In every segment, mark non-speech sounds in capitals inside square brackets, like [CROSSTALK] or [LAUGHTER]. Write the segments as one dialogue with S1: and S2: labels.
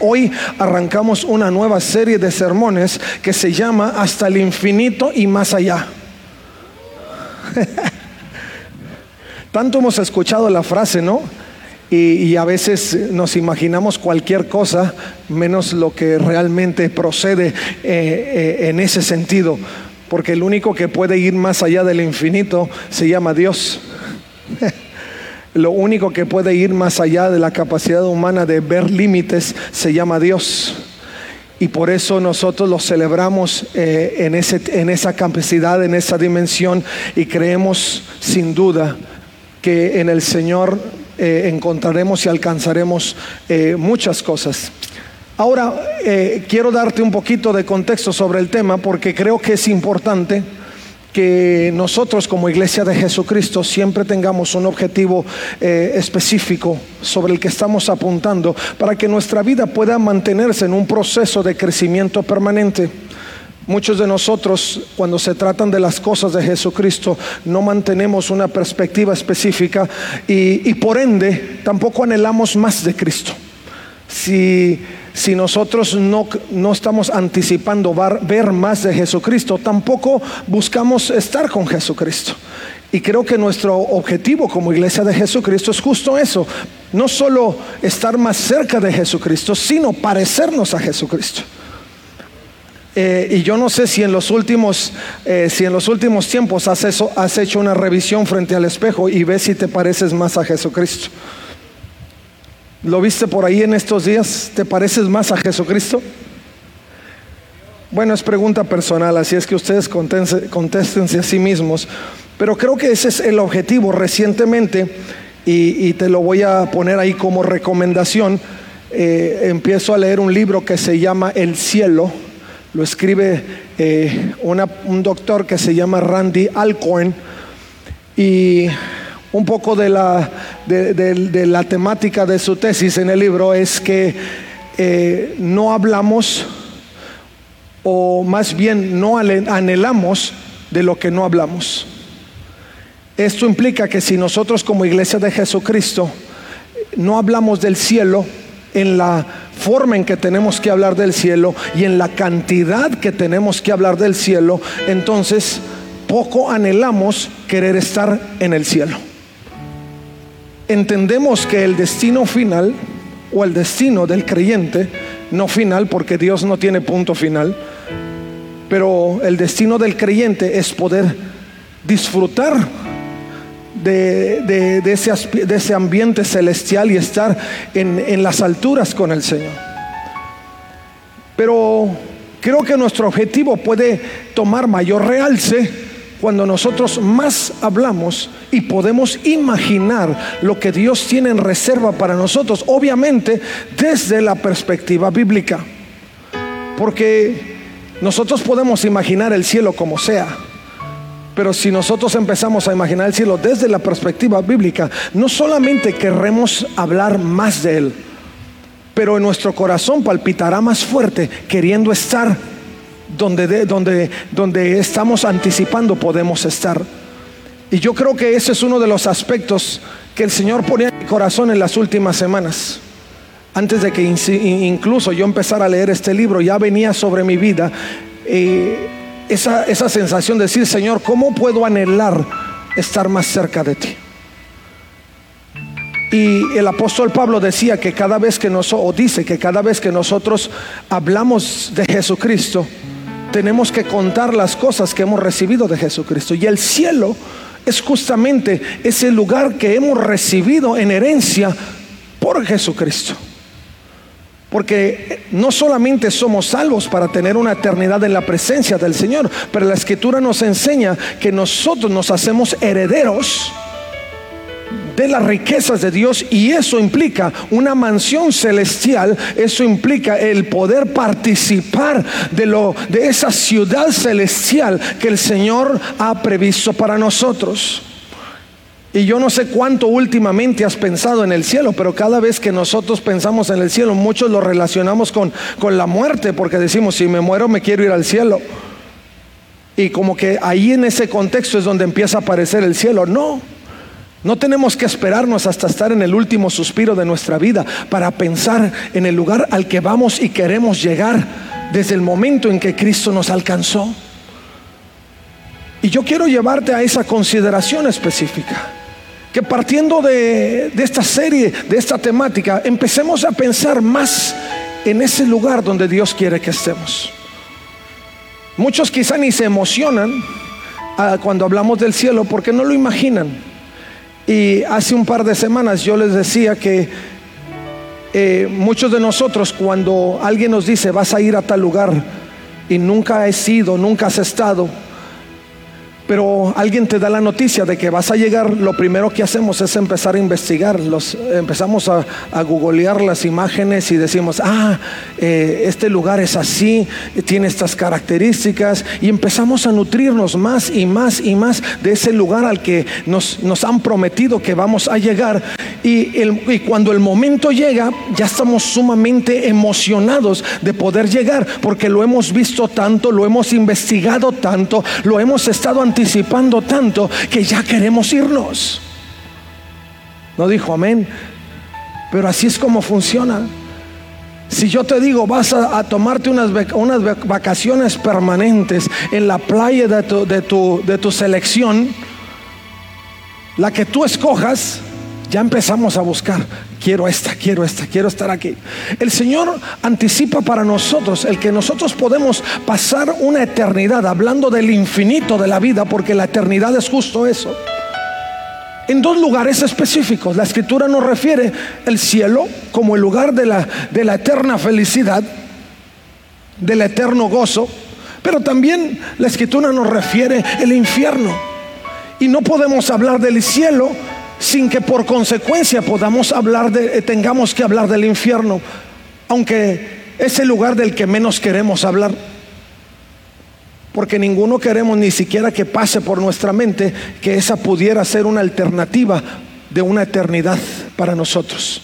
S1: Hoy arrancamos una nueva serie de sermones que se llama Hasta el infinito y más allá. [LAUGHS] Tanto hemos escuchado la frase, ¿no? Y, a veces nos imaginamos cualquier cosa menos lo que realmente procede eh, eh, en ese sentido, porque el único que puede ir más allá del infinito se llama Dios. [LAUGHS] Lo único que puede ir más allá de la capacidad humana de ver límites se llama Dios. Y por eso nosotros lo celebramos eh, en, ese, en esa capacidad, en esa dimensión, y creemos sin duda que en el Señor eh, encontraremos y alcanzaremos eh, muchas cosas. Ahora, quiero darte un poquito de contexto sobre el tema porque creo que es importante que nosotros como iglesia de Jesucristo siempre tengamos un objetivo eh, específico sobre el que estamos apuntando para que nuestra vida pueda mantenerse en un proceso de crecimiento permanente. Muchos de nosotros, cuando se tratan de las cosas de Jesucristo, no mantenemos una perspectiva específica y, y por ende tampoco anhelamos más de Cristo. Si nosotros no, estamos anticipando ver más de Jesucristo, tampoco buscamos estar con Jesucristo. Y creo que nuestro objetivo como iglesia de Jesucristo es justo eso, no solo estar más cerca de Jesucristo, sino parecernos a Jesucristo. Eh, y yo no sé si en los últimos, eh, si en los últimos tiempos has hecho una revisión frente al espejo y ves si te pareces más a Jesucristo. ¿Lo viste por ahí en estos días? ¿Te pareces más a Jesucristo? Bueno, es pregunta personal, así es que ustedes contéstense a sí mismos. Pero creo que ese es el objetivo. Recientemente, y, te lo voy a poner ahí como recomendación, eh, empiezo a leer un libro que se llama El cielo. Lo escribe eh, un doctor que se llama Randy Alcorn. Y un poco de la, de, la temática de su tesis en el libro es que eh, no hablamos o más bien no anhelamos de lo que no hablamos. Esto implica que si nosotros como iglesia de Jesucristo no hablamos del cielo en la forma en que tenemos que hablar del cielo y en la cantidad que tenemos que hablar del cielo, entonces poco anhelamos querer estar en el cielo entendemos que el destino final o el destino del creyente, no final porque Dios no tiene punto final, pero el destino del creyente es poder disfrutar de, ese, ambiente celestial y estar en, las alturas con el Señor. Pero creo que nuestro objetivo puede tomar mayor realce cuando nosotros más hablamos y podemos imaginar lo que Dios tiene en reserva para nosotros, obviamente desde la perspectiva bíblica. Porque nosotros podemos imaginar el cielo como sea, pero si nosotros empezamos a imaginar el cielo desde la perspectiva bíblica, no solamente querremos hablar más de él, pero en nuestro corazón palpitará más fuerte queriendo estar donde, donde, donde estamos anticipando podemos estar. Y yo creo que ese es uno de los aspectos que el Señor ponía en mi corazón en las últimas semanas. Antes de que incluso yo empezara a leer este libro, ya venía sobre mi vida eh, esa, esa sensación de decir, Señor, ¿cómo puedo anhelar estar más cerca de ti? Y el apóstol Pablo decía que cada vez que nosotros, o dice que cada vez que nosotros hablamos de Jesucristo, tenemos que contar las cosas que hemos recibido de Jesucristo. Y el cielo es justamente ese lugar que hemos recibido en herencia por Jesucristo. Porque no solamente somos salvos para tener una eternidad en la presencia del Señor, pero la escritura nos enseña que nosotros nos hacemos herederos de las riquezas de Dios y eso implica una mansión celestial, eso implica el poder participar de lo de esa ciudad celestial que el Señor ha previsto para nosotros. Y yo no sé cuánto últimamente has pensado en el cielo, pero cada vez que nosotros pensamos en el cielo, muchos lo relacionamos con, con la muerte, porque decimos, si me muero me quiero ir al cielo. Y como que ahí en ese contexto es donde empieza a aparecer el cielo. No, no tenemos que esperarnos hasta estar en el último suspiro de nuestra vida para pensar en el lugar al que vamos y queremos llegar desde el momento en que Cristo nos alcanzó. Y yo quiero llevarte a esa consideración específica que partiendo de, esta serie, de esta temática, empecemos a pensar más en ese lugar donde Dios quiere que estemos. Muchos quizá ni se emocionan ah, cuando hablamos del cielo porque no lo imaginan. Y hace un par de semanas yo les decía que eh, muchos de nosotros cuando alguien nos dice vas a ir a tal lugar y nunca has ido, nunca has estado, pero alguien te da la noticia de que vas a llegar, lo primero que hacemos es empezar a investigar, los, empezamos a, googlear las imágenes y decimos, ah, eh, este lugar es así, tiene estas características, y empezamos a nutrirnos más y más y más de ese lugar al que nos, nos han prometido que vamos a llegar. Y, y cuando el momento llega, ya estamos sumamente emocionados de poder llegar, porque lo hemos visto tanto, lo hemos investigado tanto, lo hemos estado anticipando anticipando tanto que ya queremos irnos. No dijo amén, pero así es como funciona. Si yo te digo, vas a, tomarte unas, unas, vacaciones permanentes en la playa de tu, de, tu, de tu selección, la que tú escojas, ya empezamos a buscar, quiero esta, quiero esta, quiero estar aquí. El Señor anticipa para nosotros el que nosotros podemos pasar una eternidad hablando del infinito de la vida, porque la eternidad es justo eso. En dos lugares específicos. La escritura nos refiere el cielo como el lugar de la, de la eterna felicidad, del eterno gozo, pero también la escritura nos refiere el infierno. Y no podemos hablar del cielo sin que por consecuencia podamos hablar de, eh, tengamos que hablar del infierno, aunque es el lugar del que menos queremos hablar. Porque ninguno queremos ni siquiera que pase por nuestra mente que esa pudiera ser una alternativa de una eternidad para nosotros.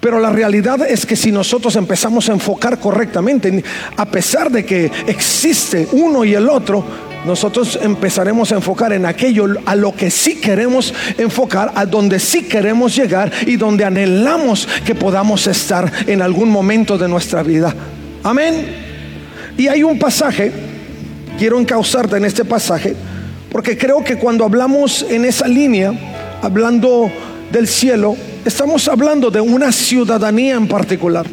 S1: Pero la realidad es que si nosotros empezamos a enfocar correctamente, a pesar de que existe uno y el otro, nosotros empezaremos a enfocar en aquello a lo que sí queremos enfocar, a donde sí queremos llegar y donde anhelamos que podamos estar en algún momento de nuestra vida. Amén. Y hay un pasaje, quiero encauzarte en este pasaje, porque creo que cuando hablamos en esa línea, hablando del cielo, estamos hablando de una ciudadanía en particular.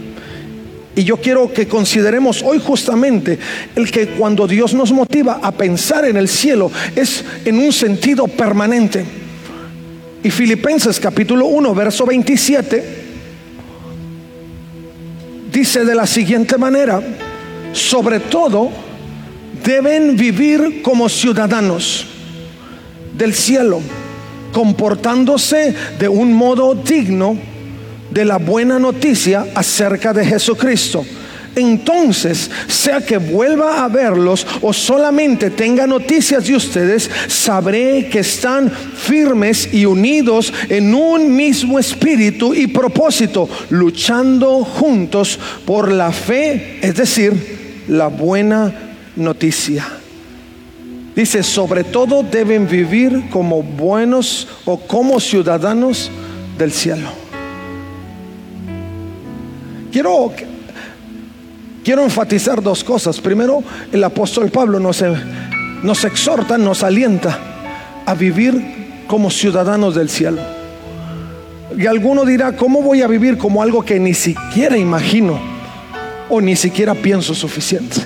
S1: Y yo quiero que consideremos hoy justamente el que cuando Dios nos motiva a pensar en el cielo es en un sentido permanente. Y Filipenses capítulo 1, verso 27 dice de la siguiente manera, sobre todo deben vivir como ciudadanos del cielo, comportándose de un modo digno de la buena noticia acerca de Jesucristo. Entonces, sea que vuelva a verlos o solamente tenga noticias de ustedes, sabré que están firmes y unidos en un mismo espíritu y propósito, luchando juntos por la fe, es decir, la buena noticia. Dice, sobre todo deben vivir como buenos o como ciudadanos del cielo. Quiero, quiero enfatizar dos cosas. Primero, el apóstol Pablo nos, nos exhorta, nos alienta a vivir como ciudadanos del cielo. Y alguno dirá, ¿cómo voy a vivir como algo que ni siquiera imagino o ni siquiera pienso suficiente?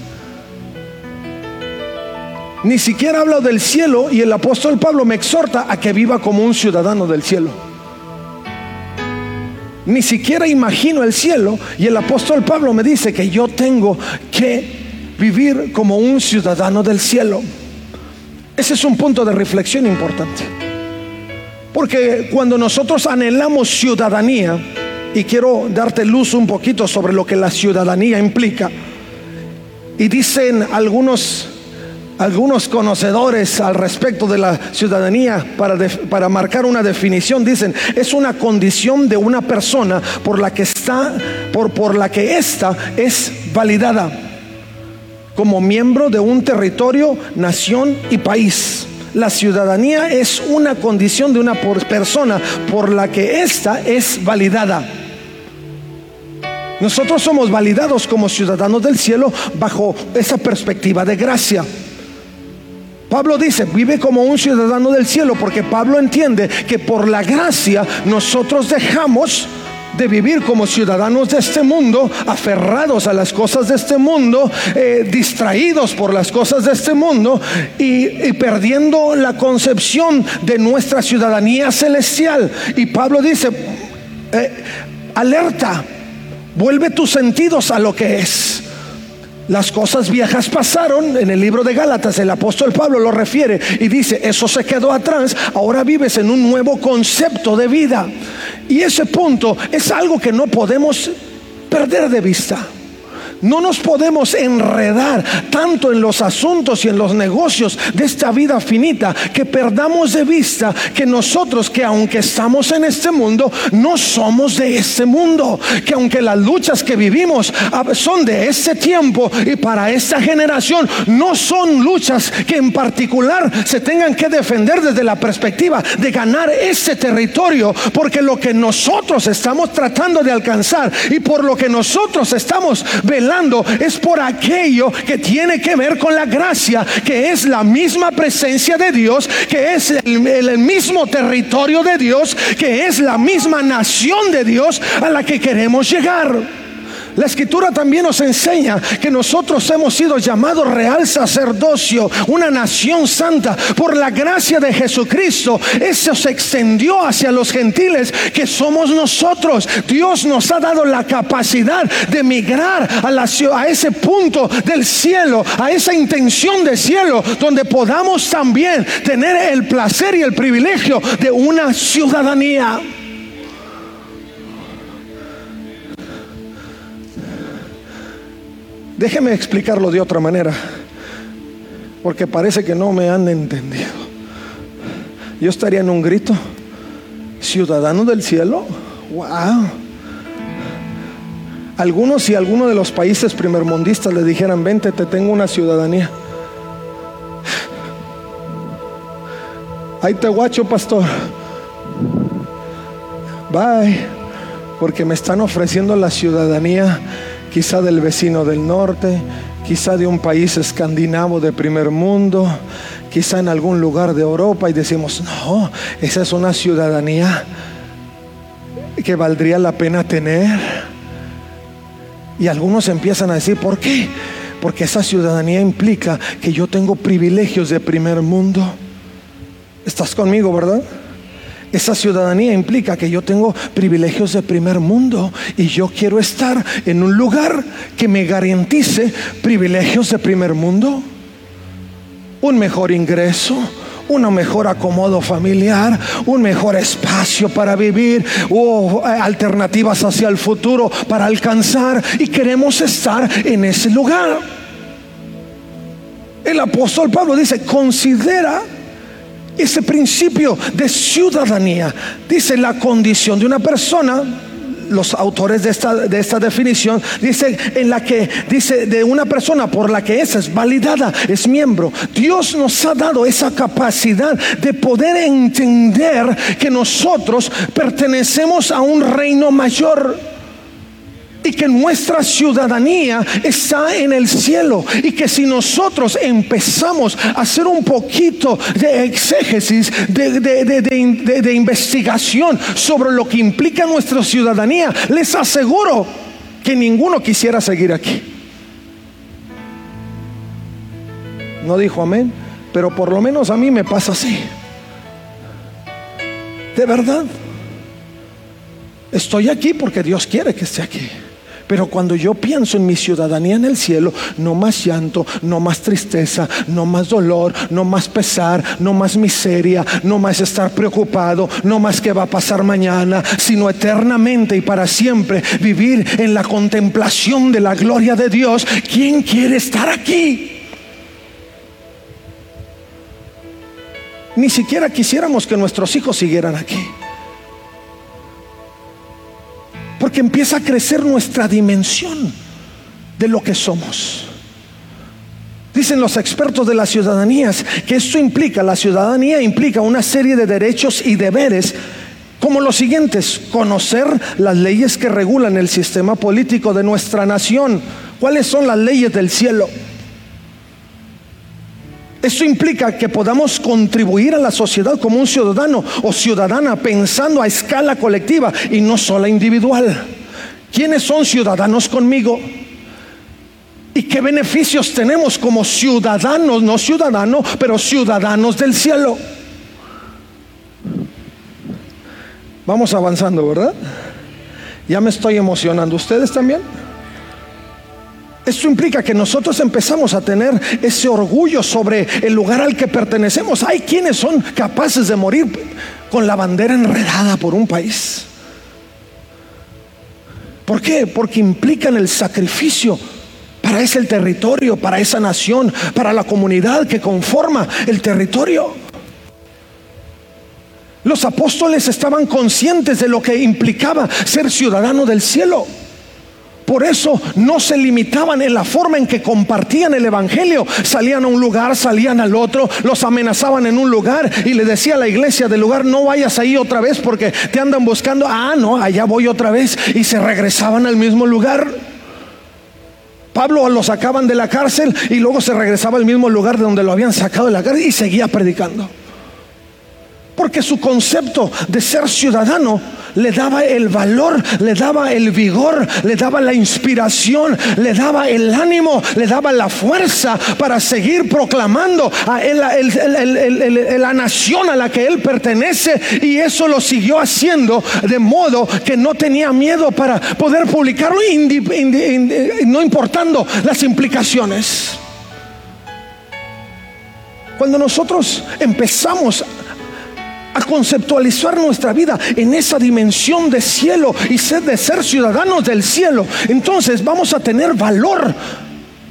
S1: Ni siquiera hablo del cielo y el apóstol Pablo me exhorta a que viva como un ciudadano del cielo. Ni siquiera imagino el cielo y el apóstol Pablo me dice que yo tengo que vivir como un ciudadano del cielo. Ese es un punto de reflexión importante. Porque cuando nosotros anhelamos ciudadanía, y quiero darte luz un poquito sobre lo que la ciudadanía implica, y dicen algunos algunos conocedores al respecto de la ciudadanía para, para, marcar una definición dicen es una condición de una persona por la que está por, por la que ésta es validada como miembro de un territorio, nación y país. La ciudadanía es una condición de una persona por la que ésta es validada. Nosotros somos validados como ciudadanos del cielo bajo esa perspectiva de gracia. Pablo dice, vive como un ciudadano del cielo, porque Pablo entiende que por la gracia nosotros dejamos de vivir como ciudadanos de este mundo, aferrados a las cosas de este mundo, eh, distraídos por las cosas de este mundo y, perdiendo la concepción de nuestra ciudadanía celestial. Y Pablo dice, eh, alerta, vuelve tus sentidos a lo que es. Las cosas viejas pasaron, en el libro de Gálatas el apóstol Pablo lo refiere y dice, eso se quedó atrás, ahora vives en un nuevo concepto de vida. Y ese punto es algo que no podemos perder de vista. No nos podemos enredar tanto en los asuntos y en los negocios de esta vida finita que perdamos de vista que nosotros que aunque estamos en este mundo, no somos de este mundo. Que aunque las luchas que vivimos ah, son de este tiempo y para esta generación, no son luchas que en particular se tengan que defender desde la perspectiva de ganar este territorio. Porque lo que nosotros estamos tratando de alcanzar y por lo que nosotros estamos velando es por aquello que tiene que ver con la gracia, que es la misma presencia de Dios, que es el, mismo territorio de Dios, que es la misma nación de Dios a la que queremos llegar. La escritura también nos enseña que nosotros hemos sido llamados real sacerdocio, una nación santa, por la gracia de Jesucristo. Eso se extendió hacia los gentiles que somos nosotros. Dios nos ha dado la capacidad de migrar a, la, a ese punto del cielo, a esa intención de cielo, donde podamos también tener el placer y el privilegio de una ciudadanía. Déjeme explicarlo de otra manera, porque parece que no me han entendido. Yo estaría en un grito, ciudadano del cielo, wow. Algunos si alguno de los países primermundistas le dijeran, vente, te tengo una ciudadanía. Ahí te guacho, pastor. Bye. Porque me están ofreciendo la ciudadanía quizá del vecino del norte, quizá de un país escandinavo de primer mundo, quizá en algún lugar de Europa y decimos, no, esa es una ciudadanía que valdría la pena tener. Y algunos empiezan a decir, ¿por qué? Porque esa ciudadanía implica que yo tengo privilegios de primer mundo. ¿Estás conmigo, verdad? Esa ciudadanía implica que yo tengo privilegios de primer mundo y yo quiero estar en un lugar que me garantice privilegios de primer mundo. Un mejor ingreso, un mejor acomodo familiar, un mejor espacio para vivir, o eh, alternativas hacia el futuro para alcanzar y queremos estar en ese lugar. El apóstol Pablo dice, considera ese principio de ciudadanía. Dice la condición de una persona, los autores de esta, de esta definición dicen en la que dice de una persona por la que esa es validada, es miembro. Dios nos ha dado esa capacidad de poder entender que nosotros pertenecemos a un reino mayor y que nuestra ciudadanía está en el cielo y que si nosotros empezamos a hacer un poquito de exégesis, de, de, investigación sobre lo que implica nuestra ciudadanía, les aseguro que ninguno quisiera seguir aquí. No dijo amén, pero por lo menos a mí me pasa así. De verdad. Estoy aquí porque Dios quiere que esté aquí. Pero cuando yo pienso en mi ciudadanía en el cielo, no más llanto, no más tristeza, no más dolor, no más pesar, no más miseria, no más estar preocupado, no más que va a pasar mañana, sino eternamente y para siempre vivir en la contemplación de la gloria de Dios. ¿Quién quiere estar aquí? Ni siquiera quisiéramos que nuestros hijos siguieran aquí. Porque empieza a crecer nuestra dimensión de lo que somos. Dicen los expertos de las ciudadanías que esto implica, la ciudadanía implica una serie de derechos y deberes como los siguientes, conocer las leyes que regulan el sistema político de nuestra nación, cuáles son las leyes del cielo. Esto implica que podamos contribuir a la sociedad como un ciudadano o ciudadana pensando a escala colectiva y no solo individual. ¿Quiénes son ciudadanos conmigo? ¿Y qué beneficios tenemos como ciudadanos, no ciudadanos, pero ciudadanos del cielo? Vamos avanzando, ¿verdad? Ya me estoy emocionando. ¿Ustedes también? Esto implica que nosotros empezamos a tener ese orgullo sobre el lugar al que pertenecemos. Hay quienes son capaces de morir con la bandera enredada por un país. ¿Por qué? Porque implican el sacrificio para ese territorio, para esa nación, para la comunidad que conforma el territorio. Los apóstoles estaban conscientes de lo que implicaba ser ciudadano del cielo. Por eso no se limitaban en la forma en que compartían el Evangelio. Salían a un lugar, salían al otro, los amenazaban en un lugar y le decía a la iglesia del lugar, no vayas ahí otra vez porque te andan buscando. Ah, no, allá voy otra vez. Y se regresaban al mismo lugar. Pablo lo sacaban de la cárcel y luego se regresaba al mismo lugar de donde lo habían sacado de la cárcel y seguía predicando. Porque su concepto de ser ciudadano le daba el valor, le daba el vigor, le daba la inspiración, le daba el ánimo, le daba la fuerza para seguir proclamando a la nación a la que él pertenece. Y eso lo siguió haciendo de modo que no tenía miedo para poder publicarlo, no importando las implicaciones. Cuando nosotros empezamos a conceptualizar nuestra vida en esa dimensión de cielo y ser de ser ciudadanos del cielo, entonces vamos a tener valor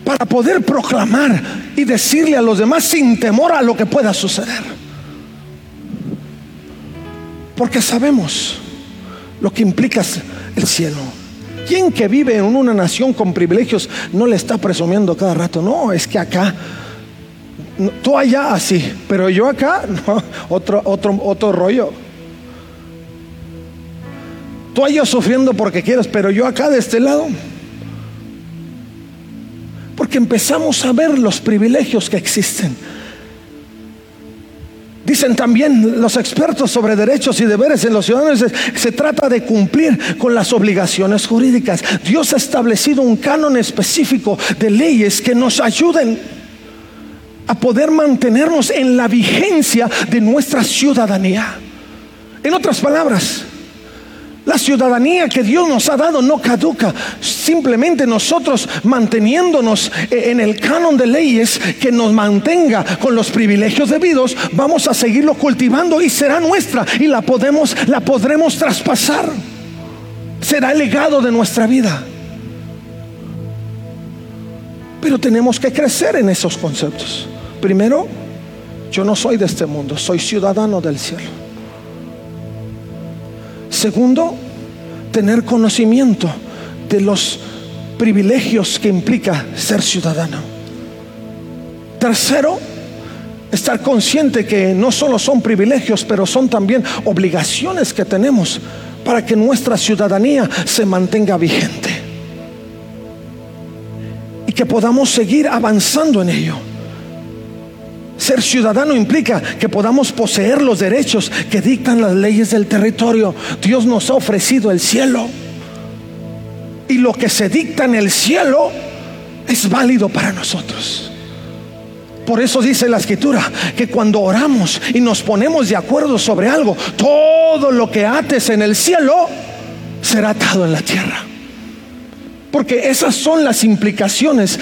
S1: para poder proclamar y decirle a los demás sin temor a lo que pueda suceder. Porque sabemos lo que implica el cielo. ¿Quién que vive en una nación con privilegios no le está presumiendo cada rato? No, es que acá tú allá así, pero yo acá, [LAUGHS] otro, otro, otro rollo. Tú allá sufriendo porque quieres, pero yo acá de este lado. Porque empezamos a ver los privilegios que existen. Dicen también los expertos sobre derechos y deberes en los ciudadanos, se, trata de cumplir con las obligaciones jurídicas. Dios ha establecido un canon específico de leyes que nos ayuden a poder mantenernos en la vigencia de nuestra ciudadanía. En otras palabras, la ciudadanía que Dios nos ha dado no caduca. Simplemente nosotros manteniéndonos en el canon de leyes que nos mantenga con los privilegios debidos, vamos a seguirlo cultivando y será nuestra y la podemos la podremos traspasar. Será el legado de nuestra vida. Pero tenemos que crecer en esos conceptos. Primero, yo no soy de este mundo, soy ciudadano del cielo. Segundo, tener conocimiento de los privilegios que implica ser ciudadano. Tercero, estar consciente que no solo son privilegios, pero son también obligaciones que tenemos para que nuestra ciudadanía se mantenga vigente y que podamos seguir avanzando en ello. Ser ciudadano implica que podamos poseer los derechos que dictan las leyes del territorio. Dios nos ha ofrecido el cielo. Y lo que se dicta en el cielo es válido para nosotros. Por eso dice la escritura que cuando oramos y nos ponemos de acuerdo sobre algo, todo lo que ates en el cielo será atado en la tierra. Porque esas son las implicaciones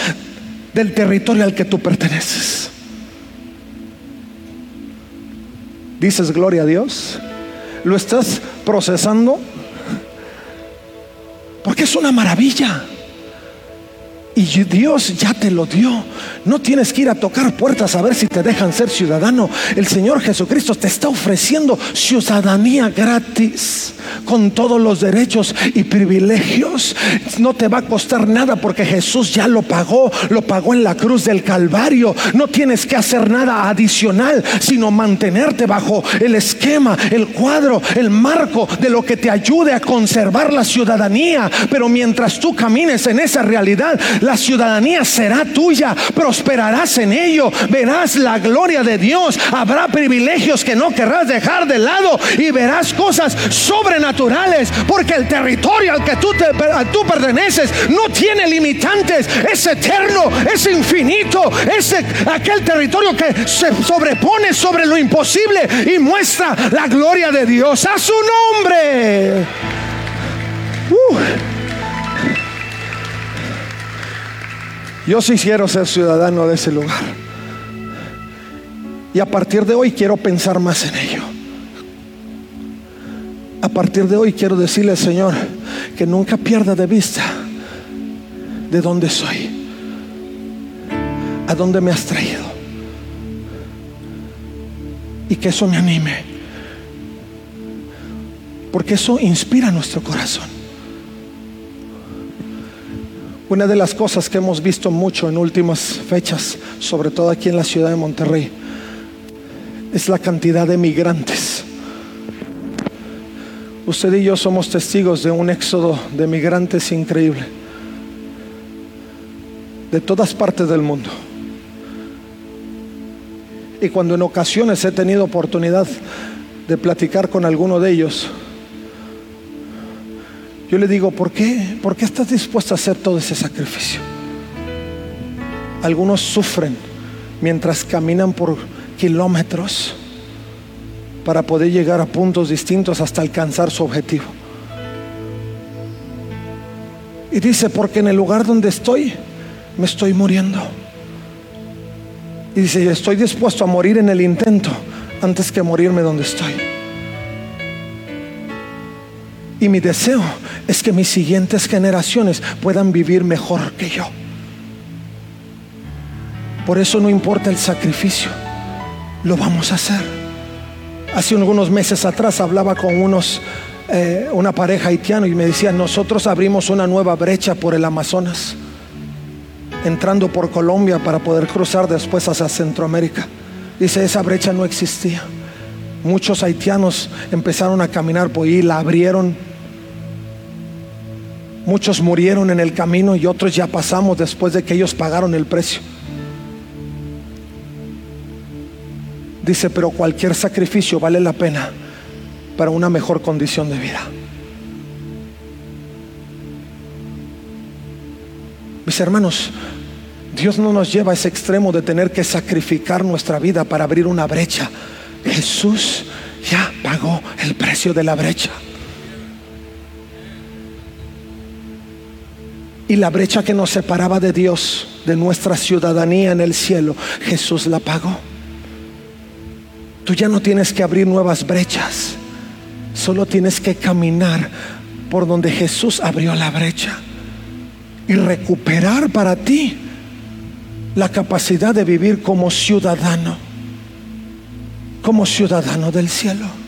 S1: del territorio al que tú perteneces. Dices gloria a Dios. Lo estás procesando porque es una maravilla. Y Dios ya te lo dio. No tienes que ir a tocar puertas a ver si te dejan ser ciudadano. El Señor Jesucristo te está ofreciendo ciudadanía gratis con todos los derechos y privilegios. No te va a costar nada porque Jesús ya lo pagó, lo pagó en la cruz del Calvario. No tienes que hacer nada adicional, sino mantenerte bajo el esquema, el cuadro, el marco de lo que te ayude a conservar la ciudadanía. Pero mientras tú camines en esa realidad, la ciudadanía será tuya, prosperarás en ello, verás la gloria de Dios, habrá privilegios que no querrás dejar de lado y verás cosas sobrenaturales, porque el territorio al que tú, te, tú perteneces no tiene limitantes, es eterno, es infinito, es aquel territorio que se sobrepone sobre lo imposible y muestra la gloria de Dios a su nombre. Uh. Yo sí quiero ser ciudadano de ese lugar. Y a partir de hoy quiero pensar más en ello. A partir de hoy quiero decirle al Señor que nunca pierda de vista de dónde soy, a dónde me has traído. Y que eso me anime. Porque eso inspira nuestro corazón. Una de las cosas que hemos visto mucho en últimas fechas, sobre todo aquí en la ciudad de Monterrey, es la cantidad de migrantes. Usted y yo somos testigos de un éxodo de migrantes increíble, de todas partes del mundo. Y cuando en ocasiones he tenido oportunidad de platicar con alguno de ellos, yo le digo, ¿por qué? ¿Por qué estás dispuesto a hacer todo ese sacrificio? Algunos sufren mientras caminan por kilómetros para poder llegar a puntos distintos hasta alcanzar su objetivo. Y dice, porque en el lugar donde estoy, me estoy muriendo. Y dice, estoy dispuesto a morir en el intento antes que morirme donde estoy. Y mi deseo es que mis siguientes generaciones puedan vivir mejor que yo. Por eso no importa el sacrificio, lo vamos a hacer. Hace algunos meses atrás hablaba con unos, eh, una pareja haitiana y me decía, nosotros abrimos una nueva brecha por el Amazonas, entrando por Colombia para poder cruzar después hacia Centroamérica. Dice, esa brecha no existía. Muchos haitianos empezaron a caminar por ahí, la abrieron Muchos murieron en el camino y otros ya pasamos después de que ellos pagaron el precio. Dice, pero cualquier sacrificio vale la pena para una mejor condición de vida. Mis hermanos, Dios no nos lleva a ese extremo de tener que sacrificar nuestra vida para abrir una brecha. Jesús ya pagó el precio de la brecha. Y la brecha que nos separaba de Dios, de nuestra ciudadanía en el cielo, Jesús la pagó. Tú ya no tienes que abrir nuevas brechas, solo tienes que caminar por donde Jesús abrió la brecha y recuperar para ti la capacidad de vivir como ciudadano, como ciudadano del cielo.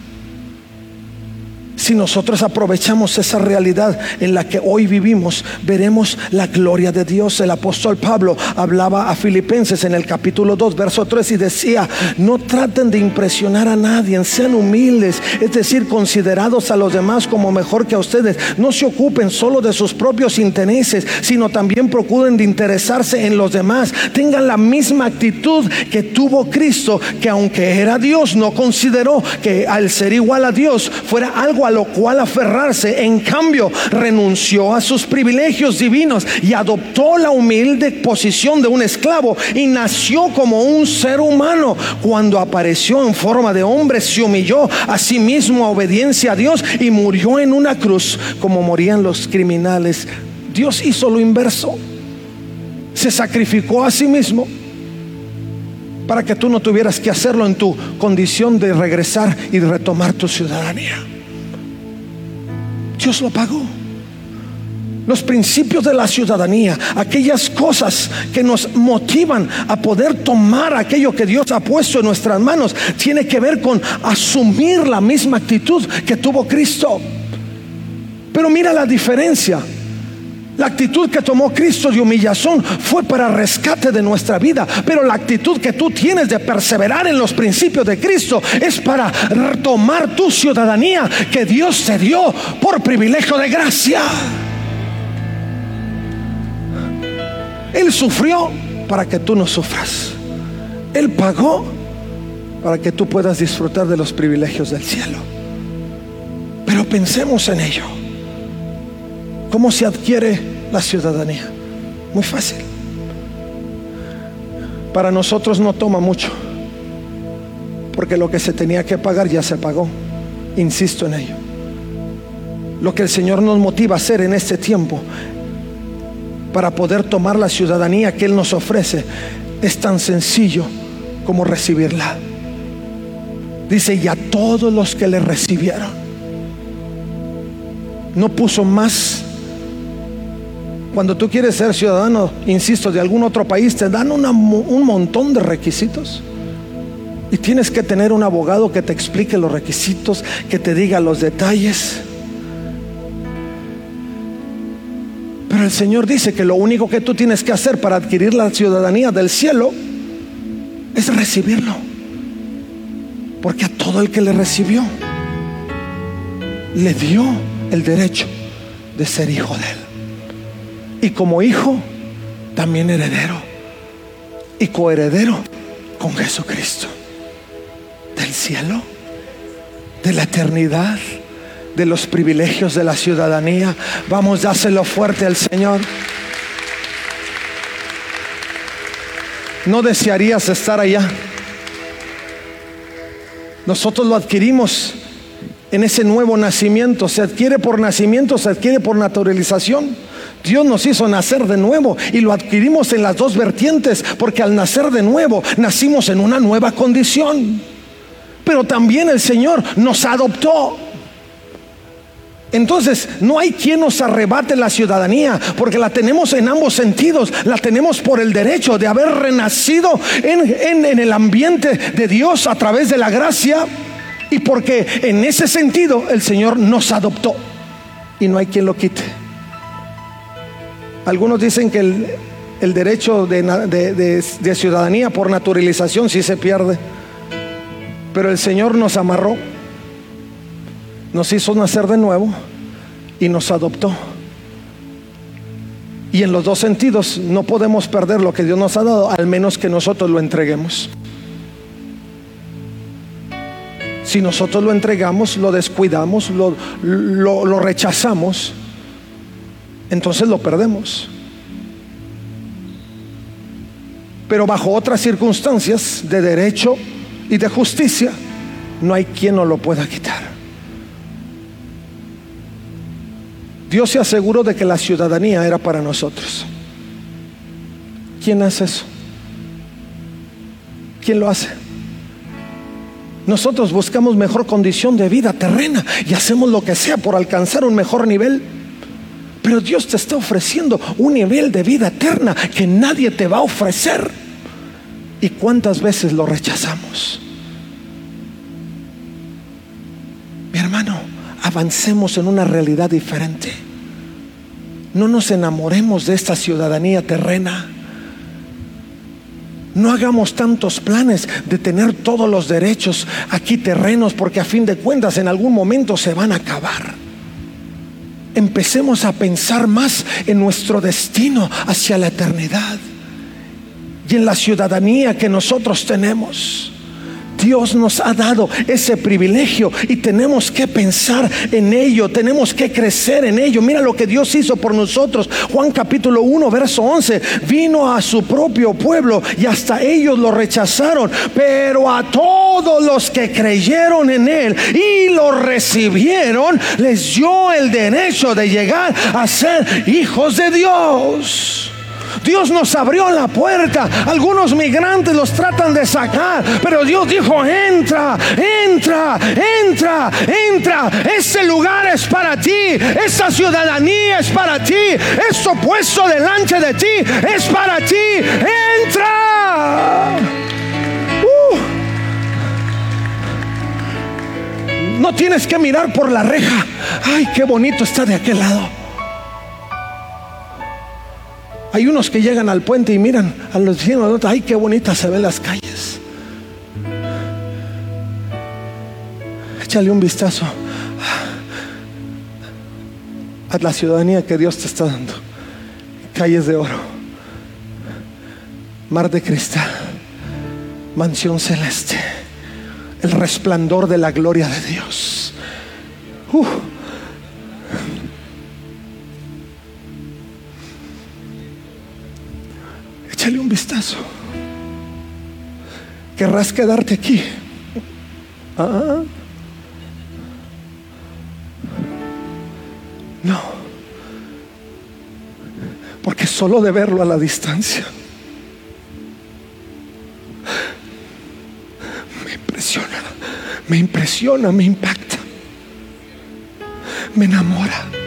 S1: Si nosotros aprovechamos esa realidad en la que hoy vivimos, veremos la gloria de Dios. El apóstol Pablo hablaba a Filipenses en el capítulo 2, verso 3 y decía, no traten de impresionar a nadie, sean humildes, es decir, considerados a los demás como mejor que a ustedes. No se ocupen solo de sus propios intereses, sino también procuren interesarse en los demás. Tengan la misma actitud que tuvo Cristo, que aunque era Dios, no consideró que al ser igual a Dios fuera algo lo cual aferrarse. En cambio, renunció a sus privilegios divinos y adoptó la humilde posición de un esclavo y nació como un ser humano. Cuando apareció en forma de hombre, se humilló a sí mismo a obediencia a Dios y murió en una cruz como morían los criminales Dios hizo lo inverso. Se sacrificó a sí mismo para que tú no tuvieras que hacerlo en tu condición de regresar y retomar tu ciudadanía. Dios lo pagó. Los principios de la ciudadanía, aquellas cosas que nos motivan a poder tomar aquello que Dios ha puesto en nuestras manos, tiene que ver con asumir la misma actitud que tuvo Cristo. Pero mira la diferencia. La actitud que tomó Cristo de humillación fue para rescate de nuestra vida, pero la actitud que tú tienes de perseverar en los principios de Cristo es para retomar tu ciudadanía que Dios te dio por privilegio de gracia. Él sufrió para que tú no sufras. Él pagó para que tú puedas disfrutar de los privilegios del cielo. Pero pensemos en ello. ¿Cómo se adquiere la ciudadanía? Muy fácil. Para nosotros no toma mucho, porque lo que se tenía que pagar ya se pagó. Insisto en ello. Lo que el Señor nos motiva a hacer en este tiempo para poder tomar la ciudadanía que Él nos ofrece es tan sencillo como recibirla. Dice, y a todos los que le recibieron. No puso más cuando tú quieres ser ciudadano, insisto, de algún otro país, te dan un montón de requisitos. Y tienes que tener un abogado que te explique los requisitos, que te diga los detalles. Pero el Señor dice que lo único que tú tienes que hacer para adquirir la ciudadanía del cielo es recibirlo. Porque a todo el que le recibió, le dio el derecho de ser hijo de él y como hijo, también heredero y coheredero con Jesucristo. Del cielo, de la eternidad, de los privilegios de la ciudadanía. Vamos, dáselo fuerte al Señor. ¿No desearías estar allá? Nosotros lo adquirimos en ese nuevo nacimiento. Se adquiere por nacimiento, se adquiere por naturalización. Dios nos hizo nacer de nuevo y lo adquirimos en las dos vertientes, porque al nacer de nuevo nacimos en una nueva condición. Pero también el Señor nos adoptó. Entonces, no hay quien nos arrebate la ciudadanía, porque la tenemos en ambos sentidos. La tenemos por el derecho de haber renacido en, el ambiente de Dios a través de la gracia, y porque en ese sentido el Señor nos adoptó, y no hay quien lo quite. Algunos dicen que el, derecho de, ciudadanía por naturalización sí se pierde. Pero el Señor nos amarró, nos hizo nacer de nuevo y nos adoptó. Y en los dos sentidos no podemos perder lo que Dios nos ha dado, al menos que nosotros lo entreguemos. Si nosotros lo entregamos, lo descuidamos, lo, rechazamos, entonces lo perdemos. Pero bajo otras circunstancias de derecho y de justicia, no hay quien nos lo pueda quitar. Dios se aseguró de que la ciudadanía era para nosotros. ¿Quién hace eso? ¿Quién lo hace? Nosotros buscamos mejor condición de vida terrena y hacemos lo que sea por alcanzar un mejor nivel. Pero Dios te está ofreciendo un nivel de vida eterna que nadie te va a ofrecer. ¿Y cuántas veces lo rechazamos? Mi hermano, avancemos en una realidad diferente. No nos enamoremos de esta ciudadanía terrena. No hagamos tantos planes de tener todos los derechos aquí terrenos porque a fin de cuentas en algún momento se van a acabar empecemos a pensar más en nuestro destino hacia la eternidad y en la ciudadanía que nosotros tenemos. Dios nos ha dado ese privilegio y tenemos que pensar en ello, tenemos que crecer en ello. Mira lo que Dios hizo por nosotros. Juan capítulo 1, verso 11. Vino a su propio pueblo y hasta ellos lo rechazaron, pero a todos los que creyeron en él y lo recibieron, les dio el derecho de llegar a ser hijos de Dios. Dios nos abrió la puerta. Algunos migrantes los tratan de sacar, pero Dios dijo, entra, entra, entra, entra. Este lugar es para ti. Esta ciudadanía es para ti. Esto puesto delante de ti es para ti. Entra. Uh. No tienes que mirar por la reja. Ay, qué bonito está de aquel lado. Hay unos que llegan al puente y miran a los vecinos, ay, qué bonitas se ven las calles. Échale un vistazo a la ciudadanía que Dios te está dando. Calles de oro, mar de cristal, mansión celeste, el resplandor de la gloria de Dios. Uh. Échale un vistazo. Querrás quedarte aquí. Ah. No. Porque solo de verlo a la distancia me impresiona, me impresiona, me impacta, me enamora.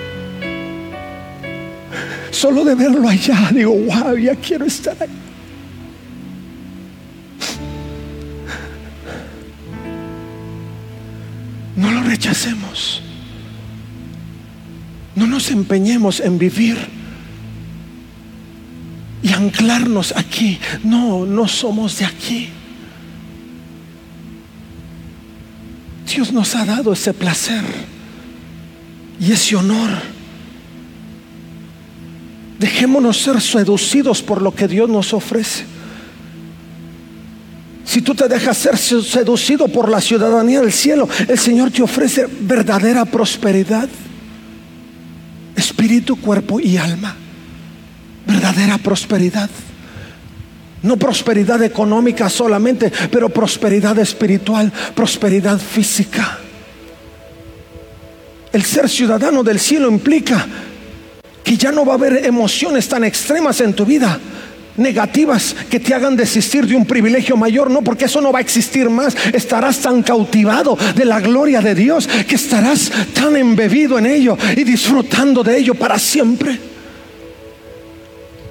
S1: Solo de verlo allá, digo, wow, ya quiero estar ahí. No lo rechacemos. No nos empeñemos en vivir y anclarnos aquí. No, no somos de aquí. Dios nos ha dado ese placer y ese honor Dejémonos ser seducidos por lo que Dios nos ofrece. Si tú te dejas ser seducido por la ciudadanía del cielo, el Señor te ofrece verdadera prosperidad. Espíritu, cuerpo y alma. Verdadera prosperidad. No prosperidad económica solamente, pero prosperidad espiritual, prosperidad física. El ser ciudadano del cielo implica que ya no va a haber emociones tan extremas en tu vida negativas que te hagan desistir de un privilegio mayor, no, porque eso no va a existir más. Estarás tan cautivado de la gloria de Dios que estarás tan embebido en ello y disfrutando de ello para siempre.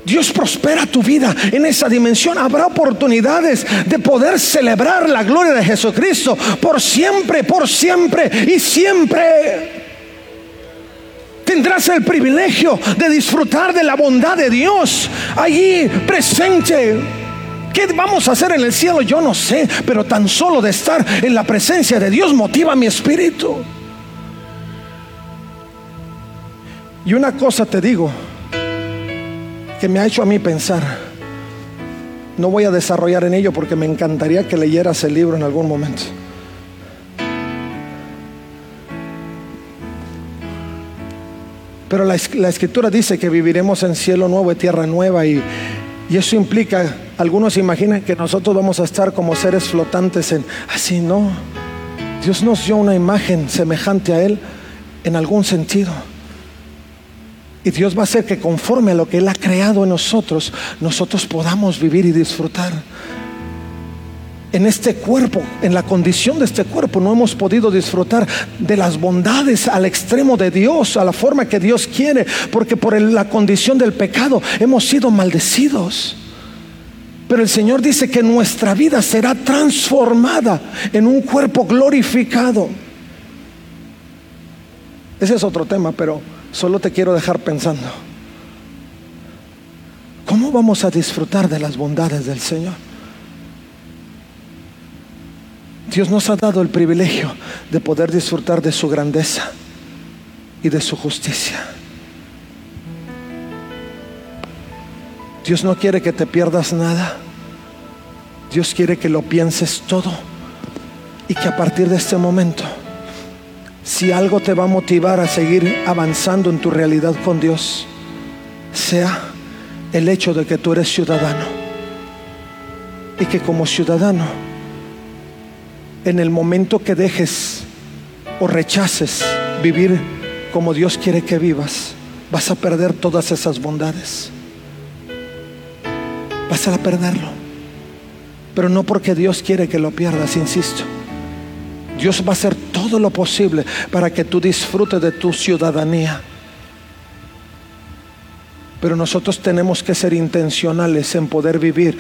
S1: Dios prospera tu vida en esa dimensión. Habrá oportunidades de poder celebrar la gloria de Jesucristo por siempre, por siempre y siempre tendrás el privilegio de disfrutar de la bondad de Dios allí presente. ¿Qué vamos a hacer en el cielo? Yo no sé, pero tan solo de estar en la presencia de Dios motiva mi espíritu. Y una cosa te digo que me ha hecho a mí pensar. No voy a desarrollar en ello porque me encantaría que leyeras el libro en algún momento. Pero la, escritura dice que viviremos en cielo nuevo y tierra nueva y, y eso implica, algunos imaginan que nosotros vamos a estar como seres flotantes en, así no. Dios nos dio una imagen semejante a Él en algún sentido. Y Dios va a hacer que conforme a lo que Él ha creado en nosotros, nosotros podamos vivir y disfrutar en este cuerpo, en la condición de este cuerpo, no hemos podido disfrutar de las bondades al extremo de Dios, a la forma que Dios quiere, porque por la condición del pecado hemos sido maldecidos. Pero el Señor dice que nuestra vida será transformada en un cuerpo glorificado. Ese es otro tema, pero solo te quiero dejar pensando. ¿Cómo vamos a disfrutar de las bondades del Señor? Dios nos ha dado el privilegio de poder disfrutar de su grandeza y de su justicia. Dios no quiere que te pierdas nada. Dios quiere que lo pienses todo Y que a partir de este momento, si algo te va a motivar a seguir avanzando en tu realidad con Dios, sea el hecho de que tú eres ciudadano. Y que como ciudadano, en el momento que dejes o rechaces vivir como Dios quiere que vivas, vas a perder todas esas bondades. Vas a perderlo. Pero no porque Dios quiere que lo pierdas, insisto. Dios va a hacer todo lo posible para que tú disfrutes de tu ciudadanía. Pero nosotros tenemos que ser intencionales en poder vivir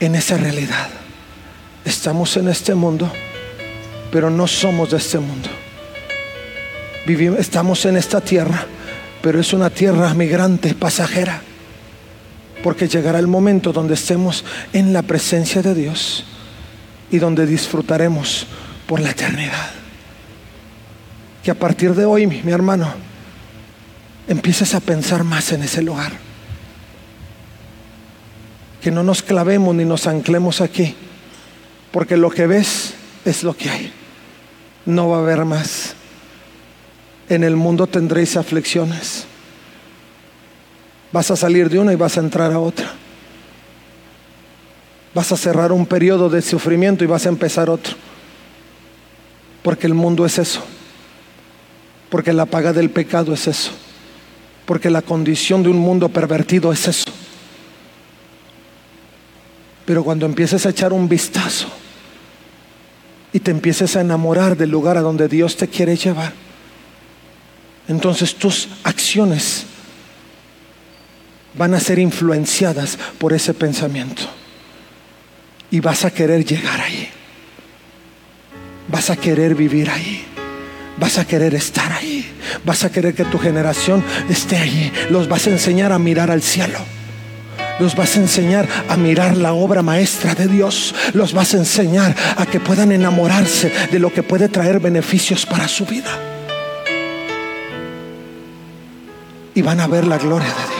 S1: en esa realidad. Estamos en este mundo, pero no somos de este mundo. Vivimos, estamos en esta tierra, pero es una tierra migrante, pasajera. Porque llegará el momento donde estemos en la presencia de Dios y donde disfrutaremos por la eternidad. Que a partir de hoy, mi, hermano, empieces a pensar más en ese lugar. Que no nos clavemos ni nos anclemos aquí, porque lo que ves es lo que hay. No va a haber más. En el mundo tendréis aflicciones. Vas a salir de una y vas a entrar a otra. Vas a cerrar un periodo de sufrimiento y vas a empezar otro. Porque el mundo es eso. Porque la paga del pecado es eso. Porque la condición de un mundo pervertido es eso. Pero cuando empieces a echar un vistazo y te empieces a enamorar del lugar a donde Dios te quiere llevar, entonces tus acciones van a ser influenciadas por ese pensamiento. Y vas a querer llegar ahí. Vas a querer vivir ahí. Vas a querer estar ahí. Vas a querer que tu generación esté allí. Los vas a enseñar a mirar al cielo. Los vas a enseñar a mirar la obra maestra de Dios. Los vas a enseñar a que puedan enamorarse de lo que puede traer beneficios para su vida. Y van a ver la gloria de Dios.